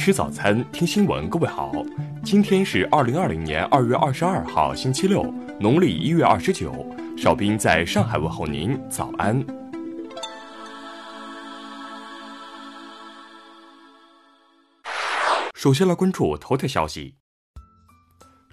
吃早餐，听新闻。各位好，今天是二零二零年二月二十二号，星期六，农历一月二十九。邵兵在上海问候您，早安。首先来关注头条消息。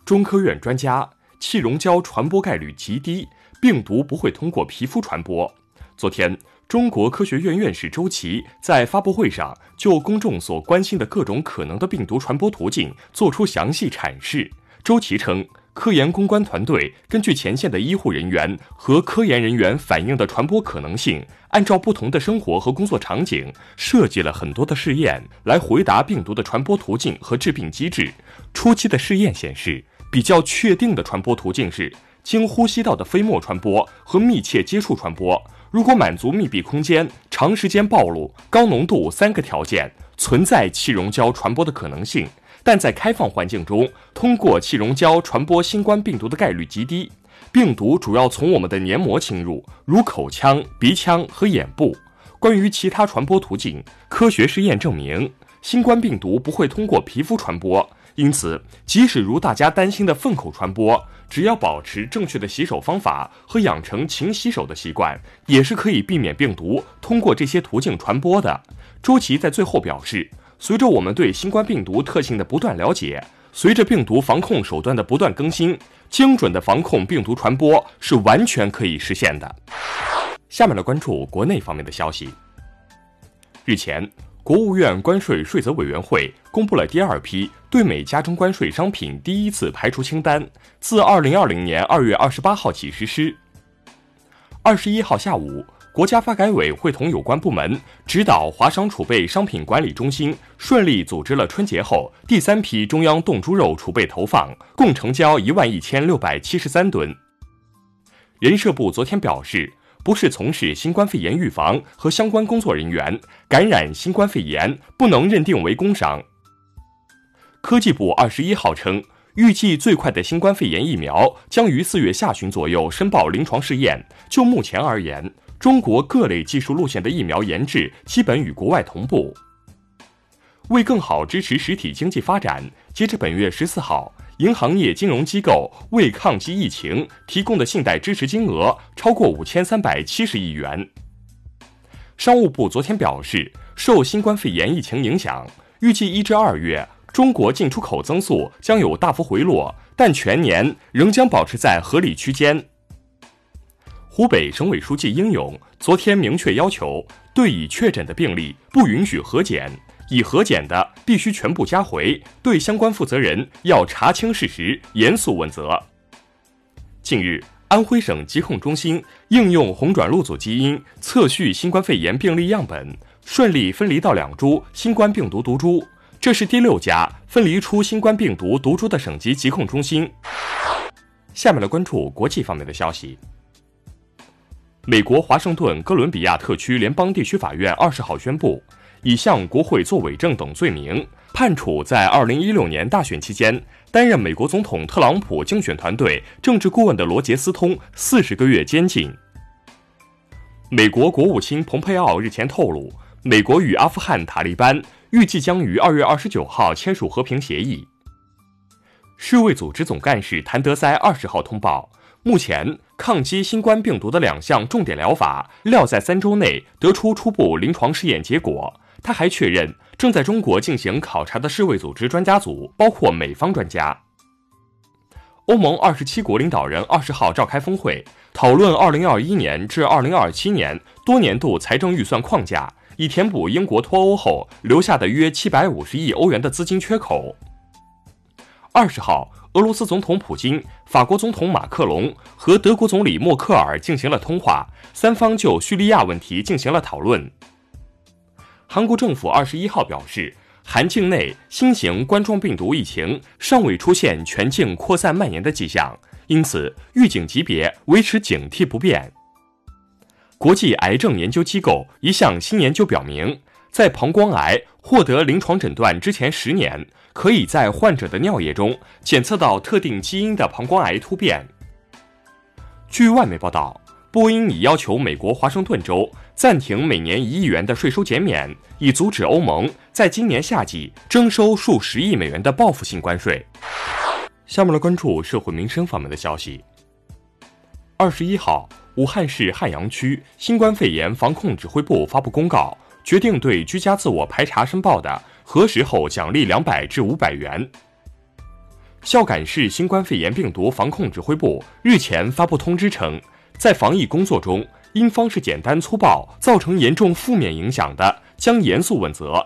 中科院专家，气溶胶传播概率极低，病毒不会通过皮肤传播。昨天。中国科学院院士周琦在发布会上就公众所关心的各种可能的病毒传播途径作出详细阐释。周琦称，科研攻关团队根据前线的医护人员和科研人员反映的传播可能性，按照不同的生活和工作场景，设计了很多的试验来回答病毒的传播途径和致病机制。初期的试验显示，比较确定的传播途径是经呼吸道的飞沫传播和密切接触传播。如果满足密闭空间、长时间暴露、高浓度三个条件，存在气溶胶传播的可能性，但在开放环境中，通过气溶胶传播新冠病毒的概率极低。病毒主要从我们的黏膜侵入，如口腔、鼻腔和眼部。关于其他传播途径，科学实验证明，新冠病毒不会通过皮肤传播。因此，即使如大家担心的粪口传播，只要保持正确的洗手方法和养成勤洗手的习惯，也是可以避免病毒通过这些途径传播的。周琦在最后表示，随着我们对新冠病毒特性的不断了解，随着病毒防控手段的不断更新，精准的防控病毒传播是完全可以实现的。下面来关注国内方面的消息。日前。国务院关税税则委员会公布了第二批对美加征关税商品第一次排除清单，自二零二零年二月二十八号起实施。二十一号下午，国家发改委会同有关部门指导华商储备商品管理中心顺利组织了春节后第三批中央冻猪肉储备投放，共成交一万一千六百七十三吨。人社部昨天表示。不是从事新冠肺炎预防和相关工作人员感染新冠肺炎，不能认定为工伤。科技部二十一号称，预计最快的新冠肺炎疫苗将于四月下旬左右申报临床试验。就目前而言，中国各类技术路线的疫苗研制基本与国外同步。为更好支持实体经济发展，截至本月十四号。银行业金融机构为抗击疫情提供的信贷支持金额超过五千三百七十亿元。商务部昨天表示，受新冠肺炎疫情影响，预计一至二月中国进出口增速将有大幅回落，但全年仍将保持在合理区间。湖北省委书记应勇昨天明确要求，对已确诊的病例不允许核检。已核减的必须全部加回，对相关负责人要查清事实，严肃问责。近日，安徽省疾控中心应用红转录组基因测序新冠肺炎病例样本，顺利分离到两株新冠病毒毒株，这是第六家分离出新冠病毒毒株的省级疾控中心。下面来关注国际方面的消息。美国华盛顿哥伦比亚特区联邦地区法院二十号宣布。以向国会作伪证等罪名，判处在二零一六年大选期间担任美国总统特朗普竞选团队政治顾问的罗杰斯通四十个月监禁。美国国务卿蓬佩奥日前透露，美国与阿富汗塔利班预计将于二月二十九号签署和平协议。世卫组织总干事谭德塞二十号通报，目前抗击新冠病毒的两项重点疗法料在三周内得出初步临床试验结果。他还确认，正在中国进行考察的世卫组织专家组包括美方专家。欧盟二十七国领导人二十号召开峰会，讨论二零二一年至二零二七年多年度财政预算框架，以填补英国脱欧后留下的约七百五十亿欧元的资金缺口。二十号，俄罗斯总统普京、法国总统马克龙和德国总理默克尔进行了通话，三方就叙利亚问题进行了讨论。韩国政府二十一号表示，韩境内新型冠状病毒疫情尚未出现全境扩散蔓延的迹象，因此预警级别维持警惕不变。国际癌症研究机构一项新研究表明，在膀胱癌获得临床诊断之前十年，可以在患者的尿液中检测到特定基因的膀胱癌突变。据外媒报道。波音已要求美国华盛顿州暂停每年一亿元的税收减免，以阻止欧盟在今年夏季征收数十亿美元的报复性关税。下面来关注社会民生方面的消息。二十一号，武汉市汉阳区新冠肺炎防控指挥部发布公告，决定对居家自我排查申报的，核实后奖励两百至五百元。孝感市新冠肺炎病毒防控指挥部日前发布通知称，在防疫工作中，因方式简单粗暴造成严重负面影响的，将严肃问责。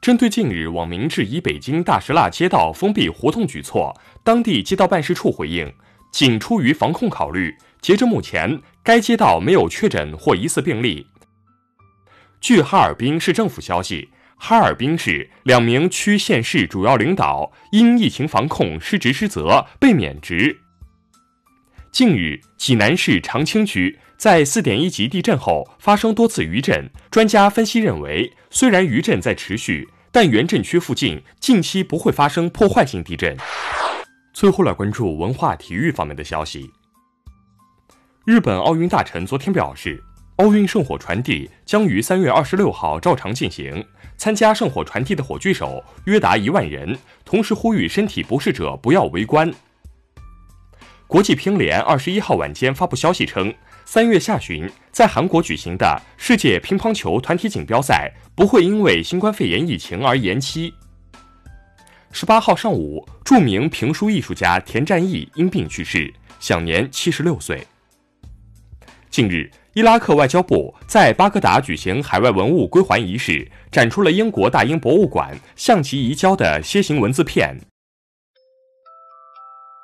针对近日网民质疑北京大石蜡街道封闭活动举措，当地街道办事处回应，仅出于防控考虑，截至目前，该街道没有确诊或疑似病例。据哈尔滨市政府消息。哈尔滨市两名区县市主要领导因疫情防控失职失责被免职。近日，济南市长清区在4.1级地震后发生多次余震，专家分析认为，虽然余震在持续，但原震区附近近期不会发生破坏性地震。最后来关注文化体育方面的消息。日本奥运大臣昨天表示。奥运圣火传递将于三月二十六号照常进行，参加圣火传递的火炬手约达一万人，同时呼吁身体不适者不要围观。国际乒联二十一号晚间发布消息称，三月下旬在韩国举行的世界乒乓球团体锦标赛不会因为新冠肺炎疫情而延期。十八号上午，著名评书艺术家田占义因病去世，享年七十六岁。近日。伊拉克外交部在巴格达举行海外文物归还仪式，展出了英国大英博物馆向其移交的楔形文字片。